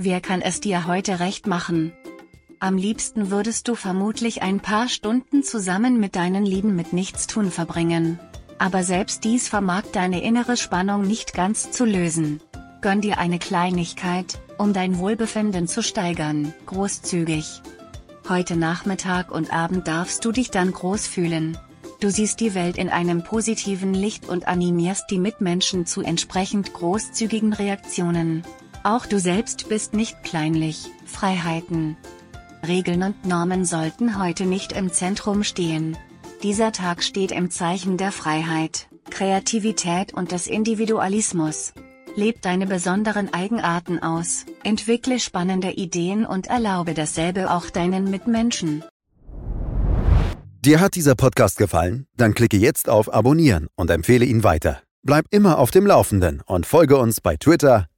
Wer kann es dir heute recht machen? Am liebsten würdest du vermutlich ein paar Stunden zusammen mit deinen Lieben mit Nichtstun verbringen. Aber selbst dies vermag deine innere Spannung nicht ganz zu lösen. Gönn dir eine Kleinigkeit, um dein Wohlbefinden zu steigern, großzügig. Heute Nachmittag und Abend darfst du dich dann groß fühlen. Du siehst die Welt in einem positiven Licht und animierst die Mitmenschen zu entsprechend großzügigen Reaktionen. Auch du selbst bist nicht kleinlich, Freiheiten. Regeln und Normen sollten heute nicht im Zentrum stehen. Dieser Tag steht im Zeichen der Freiheit, Kreativität und des Individualismus. Leb deine besonderen Eigenarten aus, entwickle spannende Ideen und erlaube dasselbe auch deinen Mitmenschen. Dir hat dieser Podcast gefallen? Dann klicke jetzt auf Abonnieren und empfehle ihn weiter. Bleib immer auf dem Laufenden und folge uns bei Twitter,